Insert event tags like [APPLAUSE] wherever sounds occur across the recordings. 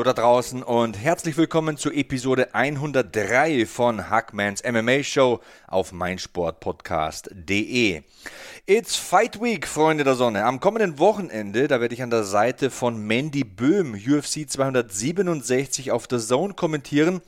Hallo da draußen und herzlich willkommen zu Episode 103 von Hackmans MMA Show auf meinsportpodcast.de. It's Fight Week, Freunde der Sonne. Am kommenden Wochenende, da werde ich an der Seite von Mandy Böhm UFC 267 auf der Zone kommentieren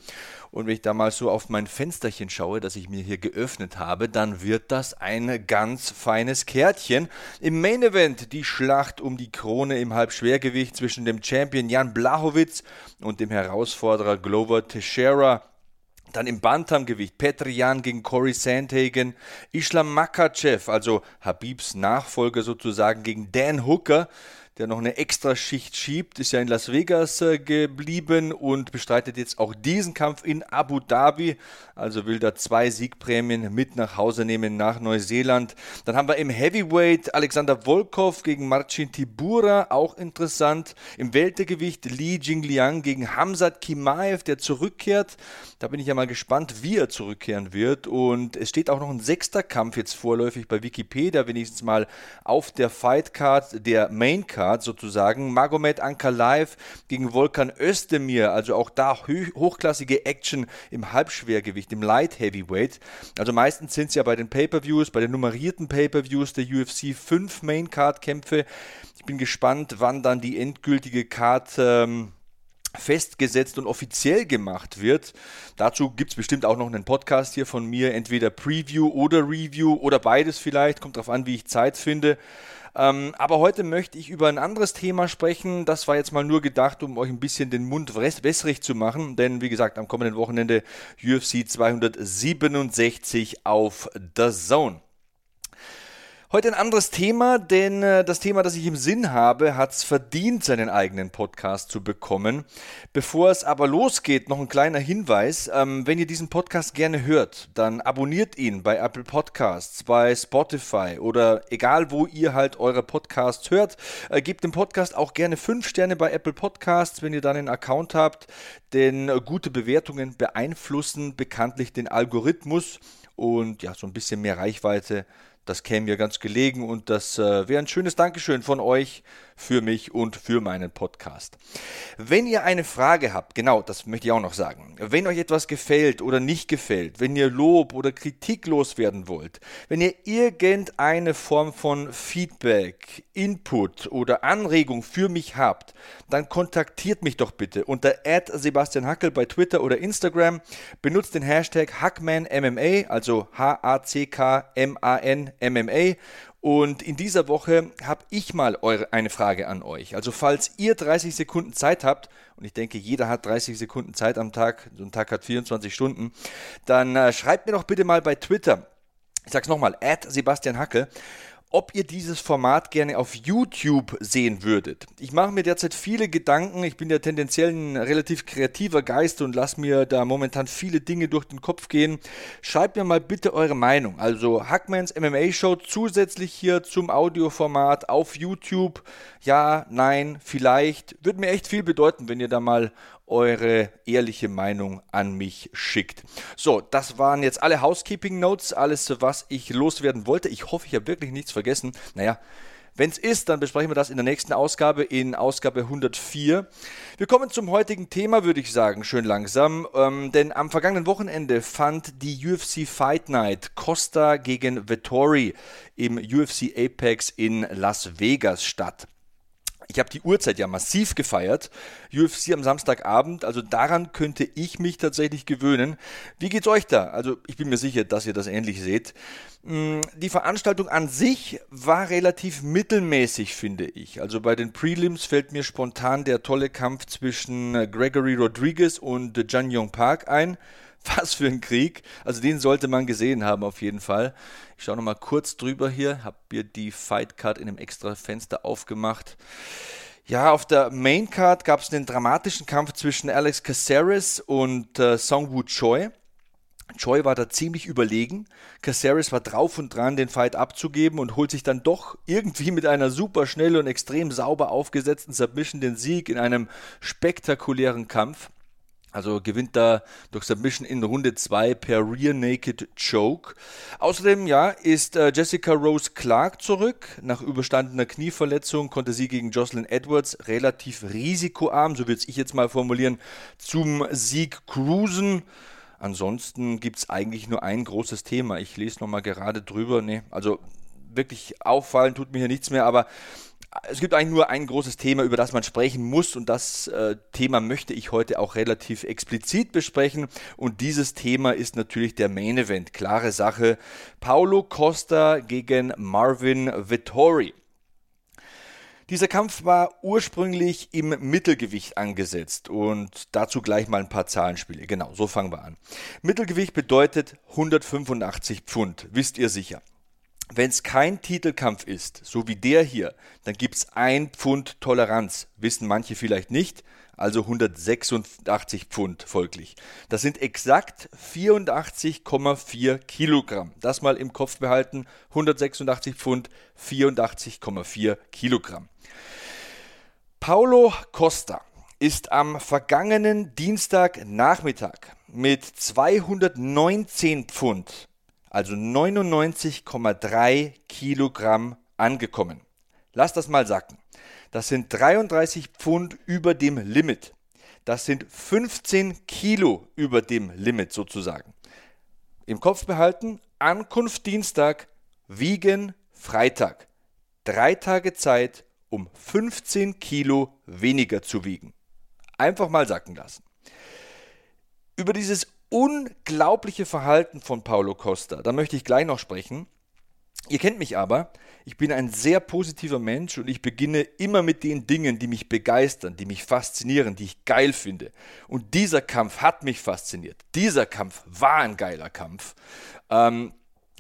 und wenn ich da mal so auf mein Fensterchen schaue, das ich mir hier geöffnet habe, dann wird das ein ganz feines Kärtchen. Im Main Event die Schlacht um die Krone im Halbschwergewicht zwischen dem Champion Jan Blachowitz und dem Herausforderer Glover Teixeira. Dann im Bantamgewicht Petrian gegen Cory Sandhagen, Islam Makachev, also Habibs Nachfolger sozusagen, gegen Dan Hooker der noch eine Extraschicht schiebt, ist ja in Las Vegas äh, geblieben und bestreitet jetzt auch diesen Kampf in Abu Dhabi. Also will da zwei Siegprämien mit nach Hause nehmen nach Neuseeland. Dann haben wir im Heavyweight Alexander Volkov gegen Marcin Tibura, auch interessant. Im Weltergewicht Li Jingliang gegen Hamzat Kimaev, der zurückkehrt. Da bin ich ja mal gespannt, wie er zurückkehren wird. Und es steht auch noch ein sechster Kampf jetzt vorläufig bei Wikipedia, wenigstens mal auf der Fightcard der Maincard. Card sozusagen. Magomed Ankalaev gegen Volkan Özdemir, also auch da hochklassige Action im Halbschwergewicht, im Light Heavyweight. Also meistens sind es ja bei den Pay-Per-Views, bei den nummerierten Pay-Per-Views der UFC fünf Main-Card-Kämpfe. Ich bin gespannt, wann dann die endgültige Card ähm, festgesetzt und offiziell gemacht wird. Dazu gibt es bestimmt auch noch einen Podcast hier von mir, entweder Preview oder Review oder beides vielleicht, kommt darauf an, wie ich Zeit finde. Ähm, aber heute möchte ich über ein anderes Thema sprechen. Das war jetzt mal nur gedacht, um euch ein bisschen den Mund wässrig zu machen. Denn wie gesagt, am kommenden Wochenende UFC 267 auf The Zone. Heute ein anderes Thema, denn äh, das Thema, das ich im Sinn habe, hat es verdient, seinen eigenen Podcast zu bekommen. Bevor es aber losgeht, noch ein kleiner Hinweis. Ähm, wenn ihr diesen Podcast gerne hört, dann abonniert ihn bei Apple Podcasts, bei Spotify oder egal, wo ihr halt eure Podcasts hört. Äh, gebt dem Podcast auch gerne 5 Sterne bei Apple Podcasts, wenn ihr dann einen Account habt, denn äh, gute Bewertungen beeinflussen bekanntlich den Algorithmus und ja, so ein bisschen mehr Reichweite das käme mir ganz gelegen und das äh, wäre ein schönes Dankeschön von euch für mich und für meinen Podcast. Wenn ihr eine Frage habt, genau, das möchte ich auch noch sagen, wenn euch etwas gefällt oder nicht gefällt, wenn ihr Lob oder Kritik loswerden wollt, wenn ihr irgendeine Form von Feedback, Input oder Anregung für mich habt, dann kontaktiert mich doch bitte unter Sebastian Hackel bei Twitter oder Instagram. Benutzt den Hashtag HackmanMMA, also H-A-C-K-M-A-N-M-M-A und in dieser Woche habe ich mal eure, eine Frage an euch. Also falls ihr 30 Sekunden Zeit habt, und ich denke, jeder hat 30 Sekunden Zeit am Tag, so ein Tag hat 24 Stunden, dann äh, schreibt mir doch bitte mal bei Twitter, ich sag's nochmal, at Sebastian Hacke, ob ihr dieses Format gerne auf YouTube sehen würdet. Ich mache mir derzeit viele Gedanken. Ich bin ja tendenziell ein relativ kreativer Geist und lasse mir da momentan viele Dinge durch den Kopf gehen. Schreibt mir mal bitte eure Meinung. Also Hackmans MMA Show zusätzlich hier zum Audioformat auf YouTube. Ja, nein, vielleicht. Würde mir echt viel bedeuten, wenn ihr da mal eure ehrliche Meinung an mich schickt. So, das waren jetzt alle Housekeeping Notes, alles, was ich loswerden wollte. Ich hoffe, ich habe wirklich nichts vergessen. Naja, wenn es ist, dann besprechen wir das in der nächsten Ausgabe, in Ausgabe 104. Wir kommen zum heutigen Thema, würde ich sagen, schön langsam. Ähm, denn am vergangenen Wochenende fand die UFC Fight Night Costa gegen Vettori im UFC Apex in Las Vegas statt. Ich habe die Uhrzeit ja massiv gefeiert. UFC am Samstagabend, also daran könnte ich mich tatsächlich gewöhnen. Wie geht's euch da? Also ich bin mir sicher, dass ihr das ähnlich seht. Mm, die Veranstaltung an sich war relativ mittelmäßig, finde ich. Also bei den Prelims fällt mir spontan der tolle Kampf zwischen Gregory Rodriguez und Jan Yong Park ein. [LAUGHS] Was für ein Krieg. Also den sollte man gesehen haben auf jeden Fall. Ich schaue nochmal kurz drüber hier. Habe mir die Fight Card in einem extra Fenster aufgemacht. Ja, auf der Main Card gab es einen dramatischen Kampf zwischen Alex Caceres und äh, Songwoo Choi. Choi war da ziemlich überlegen. Caceres war drauf und dran, den Fight abzugeben und holt sich dann doch irgendwie mit einer super schnell und extrem sauber aufgesetzten Submission den Sieg in einem spektakulären Kampf. Also gewinnt da durch Submission in Runde 2 per Rear Naked Choke. Außerdem, ja, ist äh, Jessica Rose Clark zurück. Nach überstandener Knieverletzung konnte sie gegen Jocelyn Edwards relativ risikoarm, so will ich jetzt mal formulieren, zum Sieg cruisen. Ansonsten gibt es eigentlich nur ein großes Thema. Ich lese nochmal gerade drüber. Nee, also wirklich auffallen tut mir hier nichts mehr, aber es gibt eigentlich nur ein großes Thema, über das man sprechen muss und das äh, Thema möchte ich heute auch relativ explizit besprechen und dieses Thema ist natürlich der Main Event. Klare Sache. Paulo Costa gegen Marvin Vittori. Dieser Kampf war ursprünglich im Mittelgewicht angesetzt und dazu gleich mal ein paar Zahlenspiele. Genau, so fangen wir an. Mittelgewicht bedeutet 185 Pfund, wisst ihr sicher. Wenn es kein Titelkampf ist, so wie der hier, dann gibt es ein Pfund Toleranz. Wissen manche vielleicht nicht, also 186 Pfund folglich. Das sind exakt 84,4 Kilogramm. Das mal im Kopf behalten. 186 Pfund, 84,4 Kilogramm. Paulo Costa ist am vergangenen Dienstagnachmittag mit 219 Pfund also 99,3 Kilogramm angekommen. Lass das mal sacken. Das sind 33 Pfund über dem Limit. Das sind 15 Kilo über dem Limit sozusagen. Im Kopf behalten, Ankunft Dienstag, Wiegen Freitag. Drei Tage Zeit, um 15 Kilo weniger zu wiegen. Einfach mal sacken lassen. Über dieses unglaubliche Verhalten von Paulo Costa. Da möchte ich gleich noch sprechen. Ihr kennt mich aber, ich bin ein sehr positiver Mensch und ich beginne immer mit den Dingen, die mich begeistern, die mich faszinieren, die ich geil finde. Und dieser Kampf hat mich fasziniert. Dieser Kampf war ein geiler Kampf. Ähm,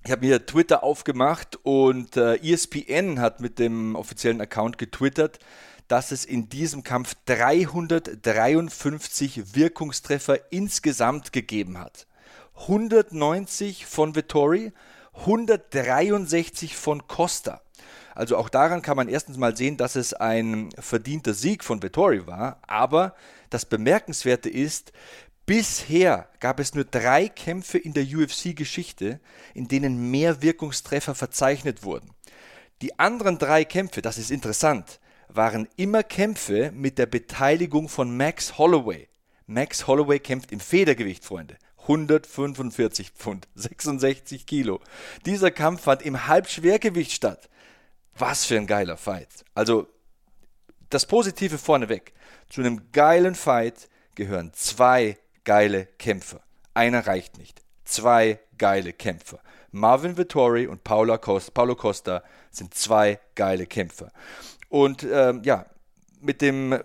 ich habe mir Twitter aufgemacht und äh, ESPN hat mit dem offiziellen Account getwittert, dass es in diesem Kampf 353 Wirkungstreffer insgesamt gegeben hat. 190 von Vittori, 163 von Costa. Also auch daran kann man erstens mal sehen, dass es ein verdienter Sieg von Vittori war. Aber das Bemerkenswerte ist, bisher gab es nur drei Kämpfe in der UFC-Geschichte, in denen mehr Wirkungstreffer verzeichnet wurden. Die anderen drei Kämpfe, das ist interessant, waren immer Kämpfe mit der Beteiligung von Max Holloway. Max Holloway kämpft im Federgewicht, Freunde. 145 Pfund, [LAUGHS] 66 Kilo. Dieser Kampf fand im Halbschwergewicht statt. Was für ein geiler Fight. Also, das Positive vorneweg. Zu einem geilen Fight gehören zwei geile Kämpfer. Einer reicht nicht. Zwei geile Kämpfer. Marvin Vittori und Paulo Costa sind zwei geile Kämpfer. Und ähm, ja, mit dem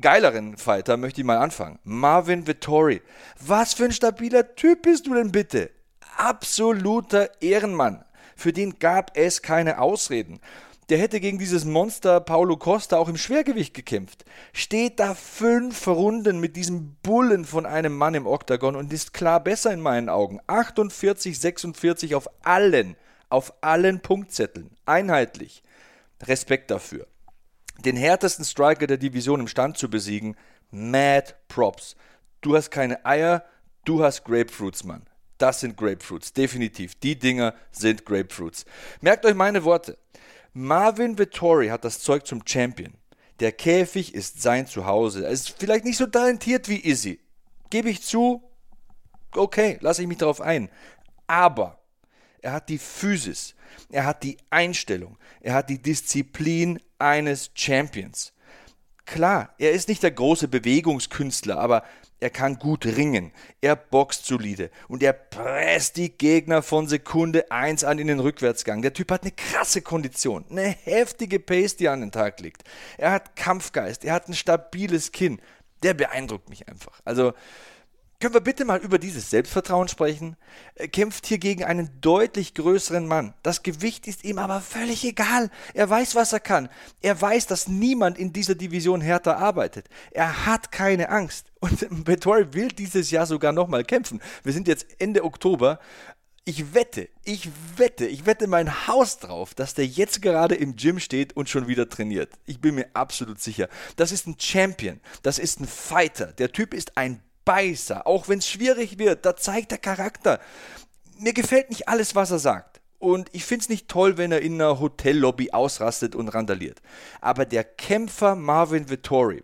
geileren Fighter möchte ich mal anfangen. Marvin Vittori. Was für ein stabiler Typ bist du denn bitte? Absoluter Ehrenmann. Für den gab es keine Ausreden. Der hätte gegen dieses Monster Paulo Costa auch im Schwergewicht gekämpft. Steht da fünf Runden mit diesem Bullen von einem Mann im Oktagon und ist klar besser in meinen Augen. 48, 46 auf allen, auf allen Punktzetteln. Einheitlich. Respekt dafür. Den härtesten Striker der Division im Stand zu besiegen, mad props. Du hast keine Eier, du hast Grapefruits, Mann. Das sind Grapefruits, definitiv. Die Dinger sind Grapefruits. Merkt euch meine Worte. Marvin Vittori hat das Zeug zum Champion. Der Käfig ist sein Zuhause. Er ist vielleicht nicht so talentiert wie Izzy. Gebe ich zu. Okay, lasse ich mich darauf ein. Aber er hat die Physis, er hat die Einstellung, er hat die Disziplin eines Champions. Klar, er ist nicht der große Bewegungskünstler, aber er kann gut ringen, er boxt solide und er presst die Gegner von Sekunde 1 an in den Rückwärtsgang. Der Typ hat eine krasse Kondition, eine heftige Pace, die an den Tag legt. Er hat Kampfgeist, er hat ein stabiles Kinn. Der beeindruckt mich einfach. Also Können wir bitte mal über dieses Selbstvertrauen sprechen? Er kämpft hier gegen einen deutlich größeren Mann. Das Gewicht ist ihm aber völlig egal. Er weiß, was er kann. Er weiß, dass niemand in dieser Division härter arbeitet. Er hat keine Angst. Und [LAUGHS] Vettori will dieses Jahr sogar nochmal kämpfen. Wir sind jetzt Ende Oktober. Ich wette, ich wette, ich wette mein Haus drauf, dass der jetzt gerade im Gym steht und schon wieder trainiert. Ich bin mir absolut sicher. Das ist ein Champion. Das ist ein Fighter. Der Typ ist ein Beißer, auch wenn es schwierig wird, da zeigt der Charakter. Mir gefällt nicht alles, was er sagt. Und ich finde es nicht toll, wenn er in einer Hotellobby ausrastet und randaliert. Aber der Kämpfer Marvin Vittori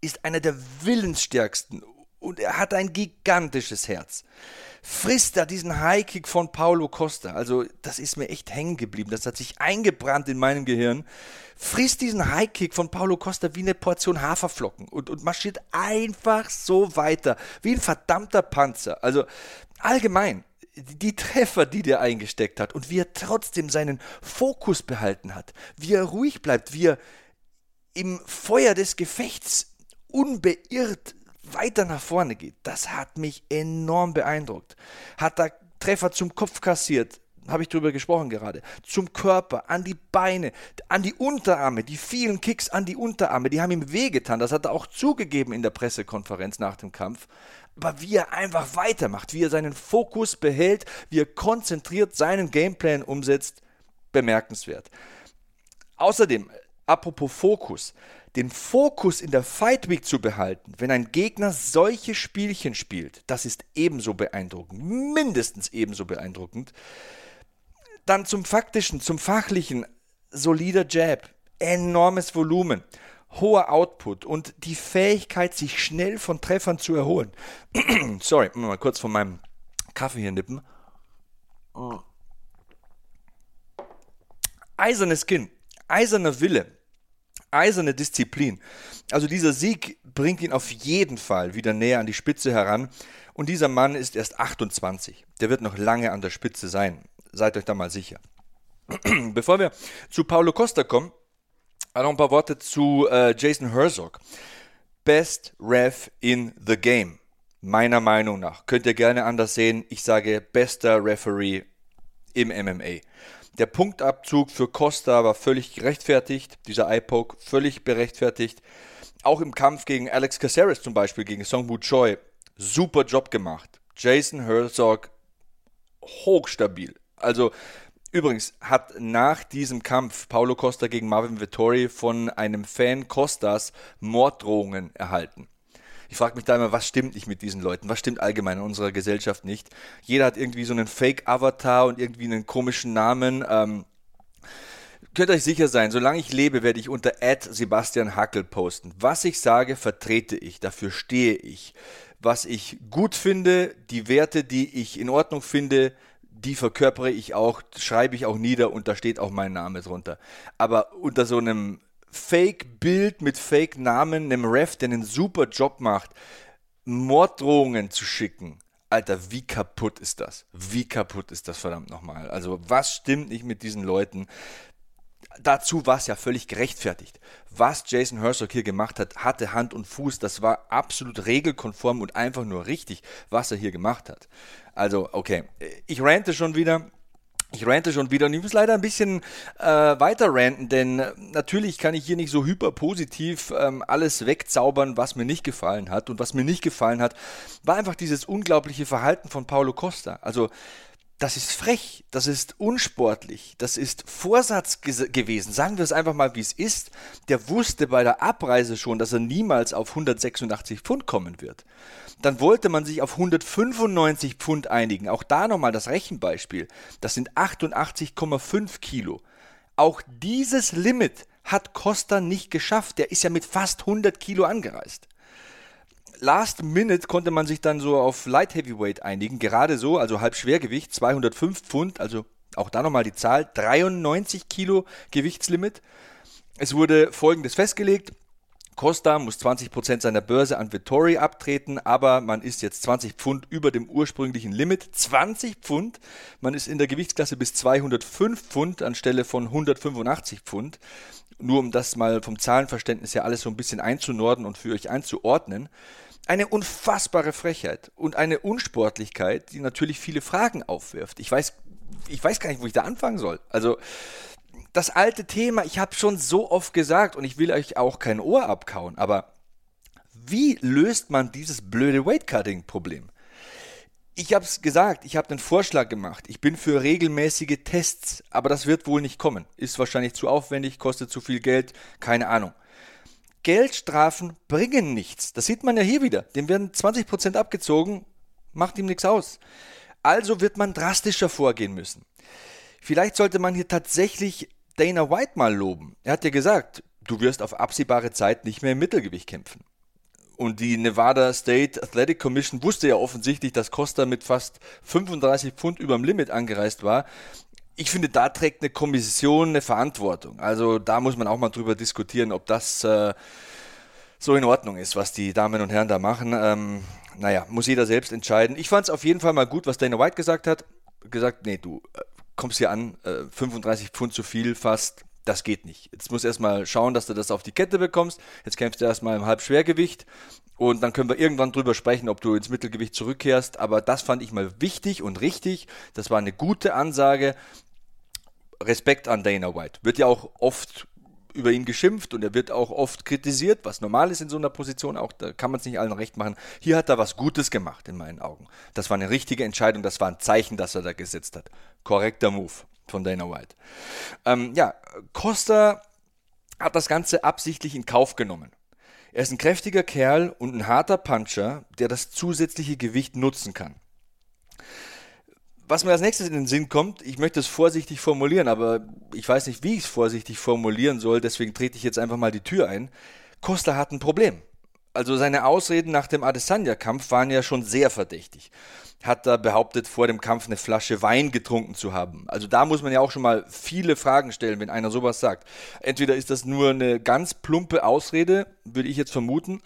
ist einer der willensstärksten und er hat ein gigantisches Herz. Frisst er diesen Highkick von Paulo Costa, also das ist mir echt hängen geblieben, das hat sich eingebrannt in meinem Gehirn. Frisst diesen Highkick von Paulo Costa wie eine Portion Haferflocken und, und marschiert einfach so weiter, wie ein verdammter Panzer. Also allgemein, die Treffer, die der eingesteckt hat und wie er trotzdem seinen Fokus behalten hat, wie er ruhig bleibt, wie er im Feuer des Gefechts unbeirrt weiter nach vorne geht, das hat mich enorm beeindruckt. Hat da Treffer zum Kopf kassiert, habe ich drüber gesprochen gerade, zum Körper, an die Beine, an die Unterarme, die vielen Kicks an die Unterarme, die haben ihm wehgetan. Das hat er auch zugegeben in der Pressekonferenz nach dem Kampf. Aber wie er einfach weitermacht, wie er seinen Fokus behält, wie er konzentriert seinen Gameplan umsetzt, bemerkenswert. Außerdem, apropos Fokus, den Fokus in der Fight Week zu behalten, wenn ein Gegner solche Spielchen spielt, das ist ebenso beeindruckend, mindestens ebenso beeindruckend. Dann zum faktischen, zum fachlichen, solider Jab, enormes Volumen, hoher Output und die Fähigkeit, sich schnell von Treffern zu erholen. [CLEARS THROAT] Sorry, mal kurz von meinem Kaffee hier nippen. Eisernes Kinn, eiserner Wille, eiserne Disziplin. Also dieser Sieg bringt ihn auf jeden Fall wieder näher an die Spitze heran. Und dieser Mann ist erst 28. Der wird noch lange an der Spitze sein. Seid euch da mal sicher. [CLEARS THROAT] Bevor wir zu Paulo Costa kommen, noch ein paar Worte zu äh, Jason Herzog. Best Ref in the Game. Meiner Meinung nach. Könnt ihr gerne anders sehen. Ich sage bester Referee im MMA. Der Punktabzug für Costa war völlig gerechtfertigt, dieser Eye-Poke völlig berechtfertigt. Auch im Kampf gegen Alex Caceres zum Beispiel, gegen Song Choi, super Job gemacht. Jason Herzog hochstabil. Also übrigens hat nach diesem Kampf Paulo Costa gegen Marvin Vittori von einem Fan Costas Morddrohungen erhalten. Ich frage mich da immer, was stimmt nicht mit diesen Leuten? Was stimmt allgemein in unserer Gesellschaft nicht? Jeder hat irgendwie so einen Fake-Avatar und irgendwie einen komischen Namen. Ähm, könnt euch sicher sein, solange ich lebe, werde ich unter Sebastian Hackel posten. Was ich sage, vertrete ich, dafür stehe ich. Was ich gut finde, die Werte, die ich in Ordnung finde, die verkörpere ich auch, schreibe ich auch nieder und da steht auch mein Name drunter. Aber unter so einem Fake-Bild mit Fake-Namen einem Ref, der einen super Job macht, Morddrohungen zu schicken. Alter, wie kaputt ist das? Wie kaputt ist das verdammt nochmal? Also, was stimmt nicht mit diesen Leuten? Dazu war es ja völlig gerechtfertigt. Was Jason Herzog hier gemacht hat, hatte Hand und Fuß. Das war absolut regelkonform und einfach nur richtig, was er hier gemacht hat. Also, okay, ich rante schon wieder. Ich rante schon wieder und ich muss leider ein bisschen äh, weiter ranten, denn äh, natürlich kann ich hier nicht so hyperpositiv ähm, alles wegzaubern, was mir nicht gefallen hat. Und was mir nicht gefallen hat, war einfach dieses unglaubliche Verhalten von Paulo Costa. Also das ist frech, das ist unsportlich, das ist Vorsatz gewesen. Sagen wir es einfach mal, wie es ist. Der wusste bei der Abreise schon, dass er niemals auf 186 Pfund kommen wird. Dann wollte man sich auf 195 Pfund einigen. Auch da nochmal das Rechenbeispiel. Das sind 88,5 Kilo. Auch dieses Limit hat Costa nicht geschafft. Der ist ja mit fast 100 Kilo angereist. Last Minute konnte man sich dann so auf Light Heavyweight einigen, gerade so, also halb Schwergewicht, 205 Pfund, also auch da nochmal die Zahl, 93 Kilo Gewichtslimit. Es wurde folgendes festgelegt. Costa muss 20% seiner Börse an Vittori abtreten, aber man ist jetzt 20 Pfund über dem ursprünglichen Limit. 20 Pfund. Man ist in der Gewichtsklasse bis 205 Pfund anstelle von 185 Pfund. Nur um das mal vom Zahlenverständnis her alles so ein bisschen einzunorden und für euch einzuordnen. Eine unfassbare Frechheit und eine Unsportlichkeit, die natürlich viele Fragen aufwirft. Ich weiß, ich weiß gar nicht, wo ich da anfangen soll. Also das alte Thema, ich habe schon so oft gesagt und ich will euch auch kein Ohr abkauen, aber wie löst man dieses blöde Weightcutting-Problem? Ich habe es gesagt, ich habe einen Vorschlag gemacht. Ich bin für regelmäßige Tests, aber das wird wohl nicht kommen. Ist wahrscheinlich zu aufwendig, kostet zu viel Geld, keine Ahnung. Geldstrafen bringen nichts. Das sieht man ja hier wieder. Dem werden 20% abgezogen, macht ihm nichts aus. Also wird man drastischer vorgehen müssen. Vielleicht sollte man hier tatsächlich Dana White mal loben. Er hat ja gesagt, du wirst auf absehbare Zeit nicht mehr im Mittelgewicht kämpfen. Und die Nevada State Athletic Commission wusste ja offensichtlich, dass Costa mit fast 35 Pfund überm Limit angereist war. Ich finde, da trägt eine Kommission eine Verantwortung. Also da muss man auch mal drüber diskutieren, ob das äh, so in Ordnung ist, was die Damen und Herren da machen. Ähm, naja, muss jeder selbst entscheiden. Ich fand es auf jeden Fall mal gut, was Dana White gesagt hat. Gesagt, nee, du äh, kommst hier an, äh, 35 Pfund zu viel fast das geht nicht. Jetzt musst du erstmal schauen, dass du das auf die Kette bekommst. Jetzt kämpfst du erstmal im Halbschwergewicht und dann können wir irgendwann drüber sprechen, ob du ins Mittelgewicht zurückkehrst. Aber das fand ich mal wichtig und richtig. Das war eine gute Ansage. Respekt an Dana White. Wird ja auch oft über ihn geschimpft und er wird auch oft kritisiert, was normal ist in so einer Position, auch da kann man es nicht allen recht machen. Hier hat er was Gutes gemacht in meinen Augen. Das war eine richtige Entscheidung, das war ein Zeichen, das er da gesetzt hat. Korrekter Move von Dana White. Ähm, ja, Costa hat das Ganze absichtlich in Kauf genommen. Er ist ein kräftiger Kerl und ein harter Puncher, der das zusätzliche Gewicht nutzen kann. Was mir als nächstes in den Sinn kommt, ich möchte es vorsichtig formulieren, aber ich weiß nicht, wie ich es vorsichtig formulieren soll, deswegen trete ich jetzt einfach mal die Tür ein. Costa hat ein Problem. Also seine Ausreden nach dem Adesanya-Kampf waren ja schon sehr verdächtig hat da behauptet, vor dem Kampf eine Flasche Wein getrunken zu haben. Also da muss man ja auch schon mal viele Fragen stellen, wenn einer sowas sagt. Entweder ist das nur eine ganz plumpe Ausrede, würde ich jetzt vermuten,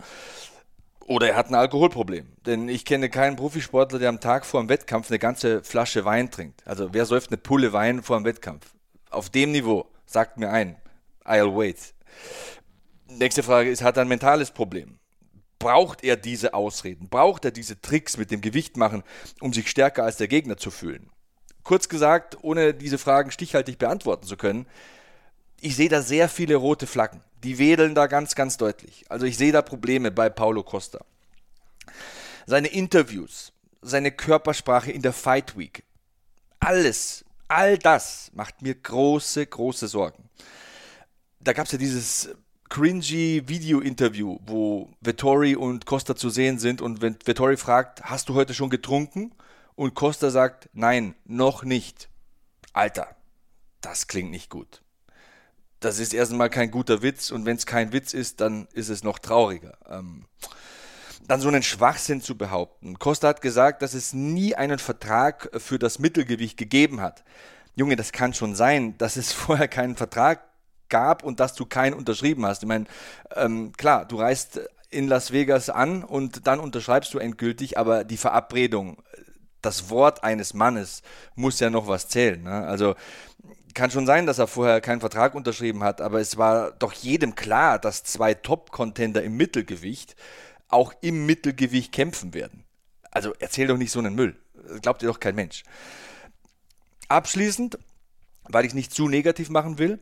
oder er hat ein Alkoholproblem. Denn ich kenne keinen Profisportler, der am Tag vor dem Wettkampf eine ganze Flasche Wein trinkt. Also wer säuft eine Pulle Wein vor dem Wettkampf? Auf dem Niveau, sagt mir ein, I'll wait. Nächste Frage ist, hat er ein mentales Problem? braucht er diese Ausreden, braucht er diese Tricks mit dem Gewicht machen, um sich stärker als der Gegner zu fühlen? Kurz gesagt, ohne diese Fragen stichhaltig beantworten zu können, ich sehe da sehr viele rote Flaggen. Die wedeln da ganz, ganz deutlich. Also ich sehe da Probleme bei Paulo Costa. Seine Interviews, seine Körpersprache in der Fight Week, alles, all das macht mir große, große Sorgen. Da gab es ja dieses cringy Video-Interview, wo Vettori und Costa zu sehen sind und wenn Vettori fragt, hast du heute schon getrunken? Und Costa sagt, nein, noch nicht. Alter, das klingt nicht gut. Das ist erstmal kein guter Witz und wenn es kein Witz ist, dann ist es noch trauriger. Ähm, dann so einen Schwachsinn zu behaupten. Costa hat gesagt, dass es nie einen Vertrag für das Mittelgewicht gegeben hat. Junge, das kann schon sein, dass es [LAUGHS] vorher keinen Vertrag gab und dass du keinen unterschrieben hast. Ich meine, ähm, klar, du reist in Las Vegas an und dann unterschreibst du endgültig, aber die Verabredung, das Wort eines Mannes muss ja noch was zählen. Ne? Also kann schon sein, dass er vorher keinen Vertrag unterschrieben hat, aber es war doch jedem klar, dass zwei Top-Contender im Mittelgewicht auch im Mittelgewicht kämpfen werden. Also erzähl doch nicht so einen Müll. Glaubt dir doch kein Mensch. Abschließend, weil ich nicht zu negativ machen will,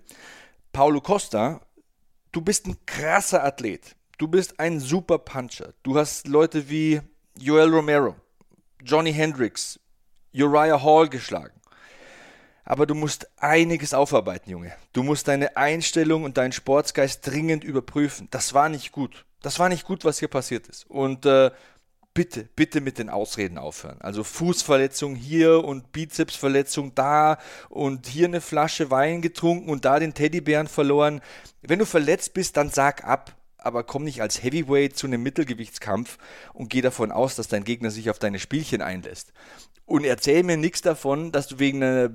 Paulo Costa, du bist ein krasser Athlet. Du bist ein super Puncher. Du hast Leute wie Joel Romero, Johnny Hendricks, Uriah Hall geschlagen. Aber du musst einiges aufarbeiten, Junge. Du musst deine Einstellung und deinen Sportsgeist dringend überprüfen. Das war nicht gut. Das war nicht gut, was hier passiert ist. Und äh, bitte, bitte mit den Ausreden aufhören. Also Fußverletzung hier und Bizepsverletzung da und hier eine Flasche Wein getrunken und da den Teddybären verloren. Wenn du verletzt bist, dann sag ab. Aber komm nicht als Heavyweight zu einem Mittelgewichtskampf und geh davon aus, dass dein Gegner sich auf deine Spielchen einlässt. Und erzähl mir nichts davon, dass du wegen einer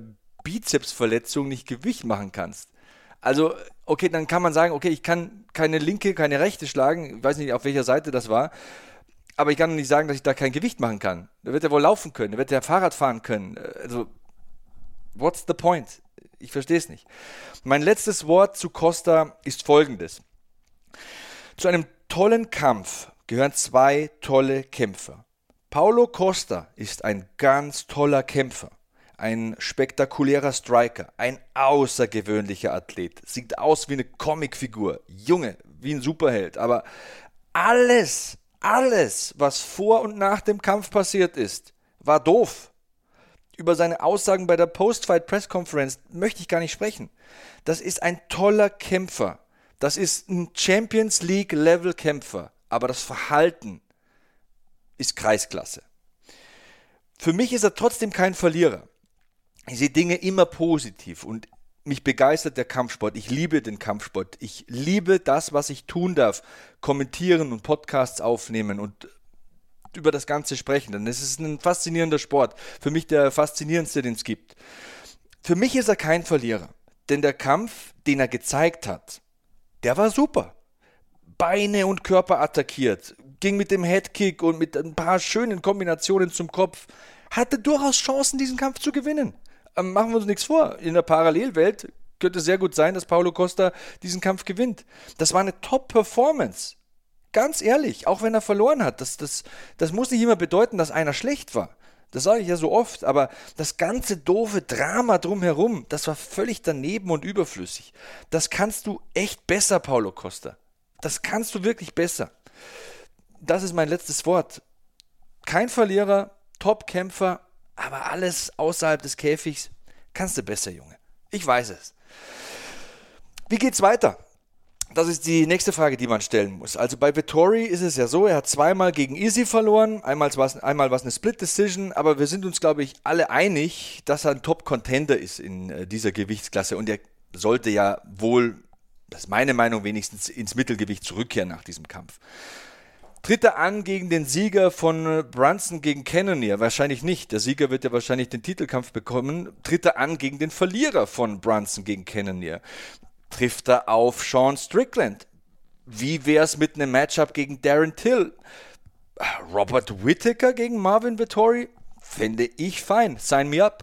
Bizepsverletzung nicht Gewicht machen kannst. Also, okay, dann kann man sagen, okay, ich kann keine linke, keine rechte schlagen. Ich weiß nicht, auf welcher Seite das war. Aber ich kann nicht sagen, dass ich da kein Gewicht machen kann. Da wird er wohl laufen können, da wird er Fahrrad fahren können. Also, what's the point? Ich verstehe es nicht. Mein letztes Wort zu Costa ist folgendes. Zu einem tollen Kampf gehören zwei tolle Kämpfer. Paulo Costa ist ein ganz toller Kämpfer, ein spektakulärer Striker, ein außergewöhnlicher Athlet, sieht aus wie eine Comicfigur, Junge, wie ein Superheld, aber alles, alles, was vor und nach dem Kampf passiert ist, war doof. Über seine Aussagen bei der Post-Fight Press Conference möchte ich gar nicht sprechen. Das ist ein toller Kämpfer. Das ist ein Champions League Level Kämpfer. Aber das Verhalten ist Kreisklasse. Für mich ist er trotzdem kein Verlierer. Ich sehe Dinge immer positiv und mich begeistert der Kampfsport. Ich liebe den Kampfsport. Ich liebe das, was ich tun darf. Kommentieren und Podcasts aufnehmen und über das Ganze sprechen. Denn es ist ein faszinierender Sport. Für mich der faszinierendste, den es gibt. Für mich ist er kein Verlierer. Denn der Kampf, den er gezeigt hat, der war super. Beine und Körper attackiert, ging mit dem Headkick und mit ein paar schönen Kombinationen zum Kopf, hatte durchaus Chancen, diesen Kampf zu gewinnen. Ähm, machen wir uns nichts vor. In der Parallelwelt könnte sehr gut sein, dass Paulo Costa diesen Kampf gewinnt. Das war eine Top-Performance. Ganz ehrlich, auch wenn er verloren hat, das, das, das muss nicht immer bedeuten, dass einer schlecht war. Das sage ich ja so oft, aber das ganze doofe Drama drumherum, das war völlig daneben und überflüssig. Das kannst du echt besser, Paulo Costa. Das kannst du wirklich besser. Das ist mein letztes Wort. Kein Verlierer, Top-Kämpfer, aber alles außerhalb des Käfigs kannst du besser, Junge. Ich weiß es. Wie geht's weiter? Das ist die nächste Frage, die man stellen muss. Also bei Vittori ist es ja so, er hat zweimal gegen Easy verloren, einmal war es einmal eine Split Decision, aber wir sind uns, glaube ich, alle einig, dass er ein Top-Contender ist in äh, dieser Gewichtsklasse und er sollte ja wohl, das ist meine Meinung, wenigstens ins Mittelgewicht zurückkehren nach diesem Kampf. Tritt er an gegen den Sieger von äh, Brunson gegen Cannonier? Wahrscheinlich nicht. Der Sieger wird ja wahrscheinlich den Titelkampf bekommen. Tritt er an gegen den Verlierer von Brunson gegen Cannonier? Trifft er auf Sean Strickland? Wie wäre es mit einem Matchup gegen Darren Till? Robert Whittaker gegen Marvin Vittori? Fände ich fein. Sign me up.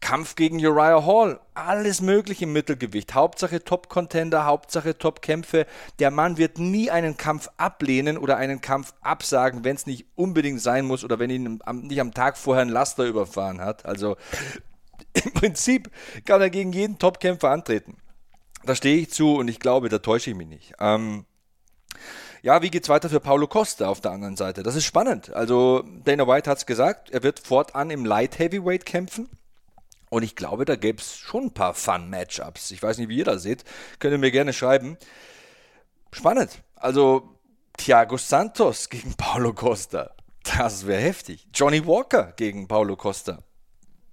Kampf gegen Uriah Hall, alles mögliche im Mittelgewicht. Hauptsache Top-Contender, Hauptsache Top-Kämpfe. Der Mann wird nie einen Kampf ablehnen oder einen Kampf absagen, wenn es nicht unbedingt sein muss oder wenn ihn am, nicht am Tag vorher ein Laster überfahren hat. Also [LAUGHS] im Prinzip kann er gegen jeden Top-Kämpfer antreten. Da stehe ich zu und ich glaube, da täusche ich mich nicht. Ähm, ja, wie geht's weiter für Paulo Costa auf der anderen Seite? Das ist spannend. Also Dana White hat es gesagt, er wird fortan im Light Heavyweight kämpfen. Und ich glaube, da gäbe es schon ein paar Fun-Matchups. Ich weiß nicht, wie ihr das seht. Könnt ihr mir gerne schreiben. Spannend. Also Thiago Santos gegen [LAUGHS] Paulo Costa. Das wäre heftig. Johnny Walker gegen Paulo Costa.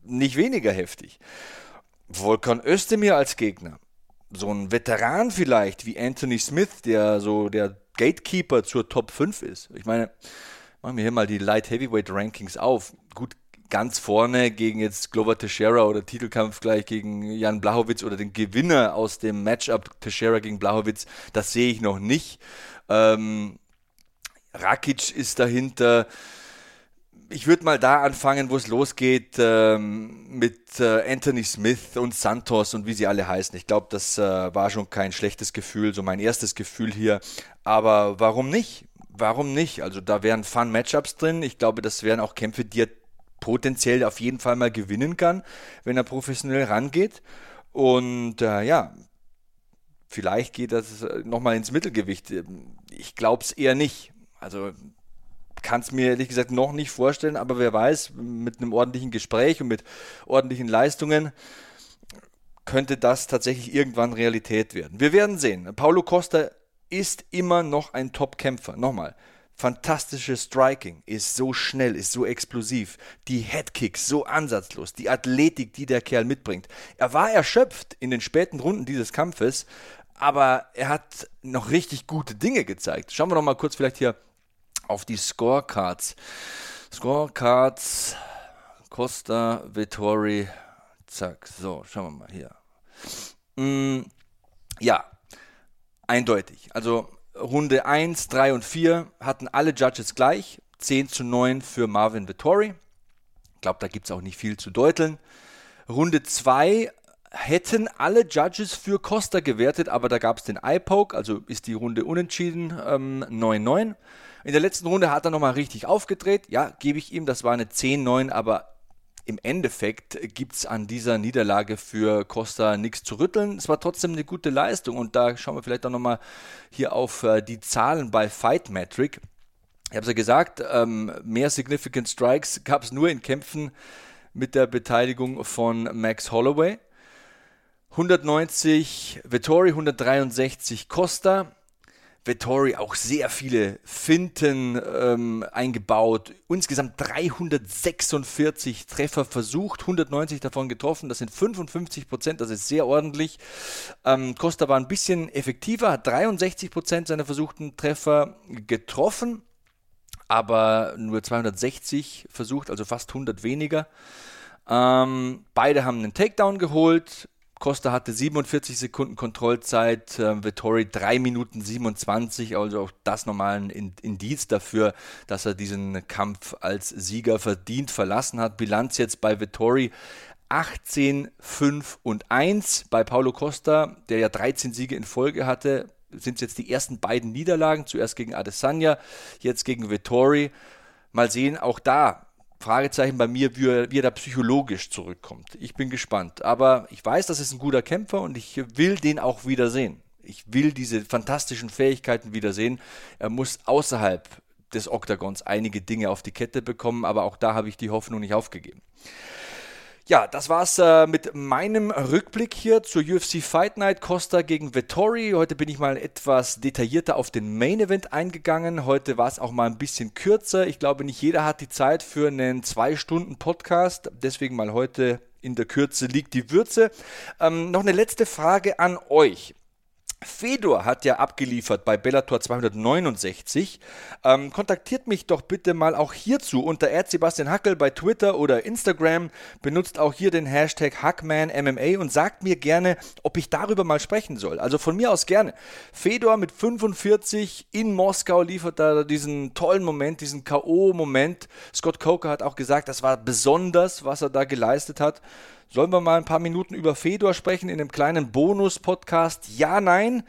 Nicht weniger heftig. Volkan Özdemir als Gegner. So ein Veteran vielleicht wie Anthony Smith, der so der Gatekeeper zur Top 5 ist. Ich meine, machen wir hier mal die Light Heavyweight Rankings auf. Gut, ganz vorne gegen jetzt Glover Teixeira oder Titelkampf gleich gegen Jan Blachowitz oder den Gewinner aus dem Matchup Teixeira gegen Blachowitz, das sehe ich noch nicht. Ähm, Rakic ist dahinter. Ich würde mal da anfangen, wo es losgeht ähm, mit äh, Anthony Smith und Santos und wie sie alle heißen. Ich glaube, das äh, war schon kein schlechtes Gefühl, so mein erstes Gefühl hier. Aber warum nicht? Warum nicht? Also da wären Fun-Matchups drin. Ich glaube, das wären auch Kämpfe, die er potenziell auf jeden Fall mal gewinnen kann, wenn er professionell rangeht. Und äh, ja, vielleicht geht das äh, nochmal ins Mittelgewicht. Ich glaube es eher nicht. Also kann es mir ehrlich gesagt noch nicht vorstellen, aber wer weiß, mit einem ordentlichen Gespräch und mit ordentlichen Leistungen könnte das tatsächlich irgendwann Realität werden. Wir werden sehen. Paulo Costa ist immer noch ein Top-Kämpfer. Nochmal, fantastische Striking, ist so schnell, ist so explosiv, die Headkicks so ansatzlos, die Athletik, die der Kerl mitbringt. Er war erschöpft in den späten Runden dieses Kampfes, aber er hat noch richtig gute Dinge gezeigt. Schauen wir noch mal kurz vielleicht hier auf die Scorecards. Scorecards, Costa, Vittori, zack, so, schauen wir mal hier. Mm, ja, eindeutig. Also Runde 1, 3 und 4 hatten alle Judges gleich. 10 zu 9 für Marvin Vittori. Ich glaube, da gibt es auch nicht viel zu deuteln. Runde 2 hätten alle Judges für Costa gewertet, aber da gab es den Eye-Poke, also ist die Runde unentschieden, ähm, 9-9. In der letzten Runde hat er nochmal richtig aufgedreht. Ja, gebe ich ihm, das war eine 10-9, aber im Endeffekt gibt es an dieser Niederlage für Costa nichts zu rütteln. Es war trotzdem eine gute Leistung und da schauen wir vielleicht auch nochmal hier auf äh, die Zahlen bei Fight Metric. Ich habe es ja gesagt, ähm, mehr Significant Strikes gab es nur in Kämpfen mit der Beteiligung von Max Holloway. 190 Vettori, 163 Costa. Vettori auch sehr viele Finten ähm, eingebaut. Insgesamt 346 Treffer versucht, 190 davon getroffen. Das sind 55 Prozent, das ist sehr ordentlich. Ähm, Costa war ein bisschen effektiver, hat 63 Prozent seiner versuchten Treffer getroffen, aber nur 260 versucht, also fast 100 weniger. Ähm, beide haben einen Takedown geholt. Costa hatte 47 Sekunden Kontrollzeit, äh, Vittori 3 Minuten 27, also auch das nochmal ein Indiz dafür, dass er diesen Kampf als Sieger verdient verlassen hat. Bilanz jetzt bei Vittori 18, 5 und 1. Bei Paulo Costa, der ja 13 Siege in Folge hatte, sind es jetzt die ersten beiden Niederlagen. Zuerst gegen Adesanya, jetzt gegen Vittori. Mal sehen, auch da Fragezeichen bei mir, wie er, wie er da psychologisch zurückkommt. Ich bin gespannt. Aber ich weiß, das ist ein guter Kämpfer und ich will den auch wiedersehen. Ich will diese fantastischen Fähigkeiten wiedersehen. Er muss außerhalb des Oktagons einige Dinge auf die Kette bekommen, aber auch da habe ich die Hoffnung nicht aufgegeben. Ja, das war's äh, mit meinem Rückblick hier zur UFC Fight Night Costa gegen Vettori. Heute bin ich mal etwas detaillierter auf den Main Event eingegangen. Heute war es auch mal ein bisschen kürzer. Ich glaube, nicht jeder hat die Zeit für einen zwei Stunden Podcast. Deswegen mal heute in der Kürze liegt die Würze. Ähm, noch eine letzte Frage an euch. Fedor hat ja abgeliefert bei Bellator 269. Ähm, kontaktiert mich doch bitte mal auch hierzu unter Sebastian Hackel bei Twitter oder Instagram. Benutzt auch hier den Hashtag HackmanMMA und sagt mir gerne, ob ich darüber mal sprechen soll. Also von mir aus gerne. Fedor mit 45 in Moskau liefert da diesen tollen Moment, diesen K.O.-Moment. Scott Coker hat auch gesagt, das war besonders, was er da geleistet hat. Sollen wir mal ein paar Minuten über Fedor sprechen in einem kleinen Bonus-Podcast? Ja, nein?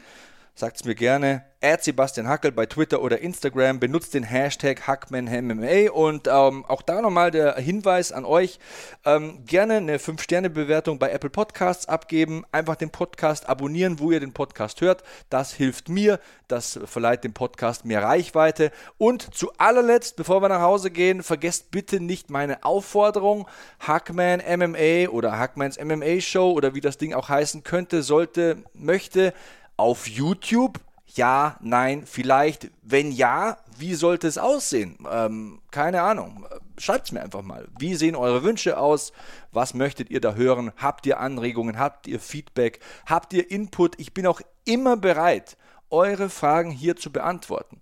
Sagt es mir gerne. Add Sebastian Hackel bei Twitter oder Instagram. Benutzt den Hashtag HackmanMMA. Und ähm, auch da nochmal der Hinweis an euch. Ähm, gerne eine 5-Sterne-Bewertung bei Apple Podcasts abgeben. Einfach den Podcast abonnieren, wo ihr den Podcast hört. Das hilft mir. Das verleiht dem Podcast mehr Reichweite. Und zu allerletzt, bevor wir nach Hause gehen, vergesst bitte nicht meine Aufforderung. Hackman MMA oder Hackmans MMA Show oder wie das Ding auch heißen könnte, sollte, möchte auf YouTube? Ja, nein, vielleicht. Wenn ja, wie sollte es aussehen? Ähm, keine Ahnung. Schreibt es mir einfach mal. Wie sehen eure Wünsche aus? Was möchtet ihr da hören? Habt ihr Anregungen? Habt ihr Feedback? Habt ihr Input? Ich bin auch immer bereit, eure Fragen hier zu beantworten.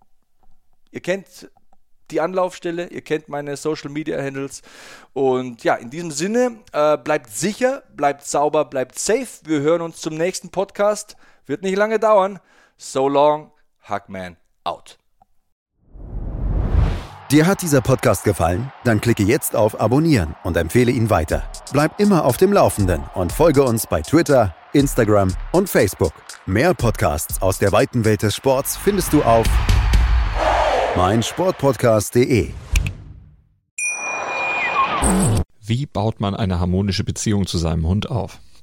Ihr kennt die Anlaufstelle, ihr kennt meine Social Media Handles. Und ja, in diesem Sinne, äh, bleibt sicher, bleibt sauber, bleibt safe. Wir hören uns zum nächsten Podcast. Wird nicht lange dauern. So long, Hackman out. Dir hat dieser Podcast gefallen? Dann klicke jetzt auf Abonnieren und empfehle ihn weiter. Bleib immer auf dem Laufenden und folge uns bei Twitter, Instagram und Facebook. Mehr Podcasts aus der weiten Welt des Sports findest du auf meinsportpodcast.de. Wie baut man eine harmonische Beziehung zu seinem Hund auf?